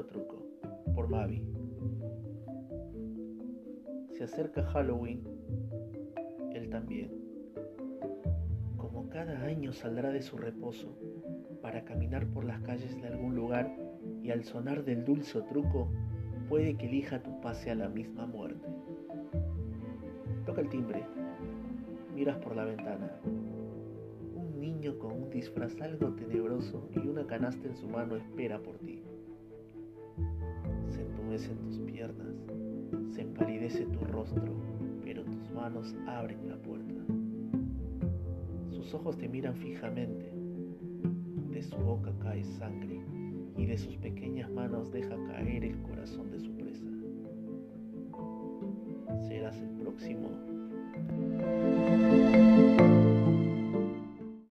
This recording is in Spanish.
truco por Mavi. Se acerca Halloween, él también. Como cada año saldrá de su reposo para caminar por las calles de algún lugar y al sonar del dulce truco, puede que elija tu pase a la misma muerte. Toca el timbre, miras por la ventana. Un niño con un disfraz algo tenebroso y una canasta en su mano espera por ti. Se entumecen tus piernas, se empalidece tu rostro, pero tus manos abren la puerta. Sus ojos te miran fijamente. De su boca cae sangre y de sus pequeñas manos deja caer el corazón de su presa. Serás el próximo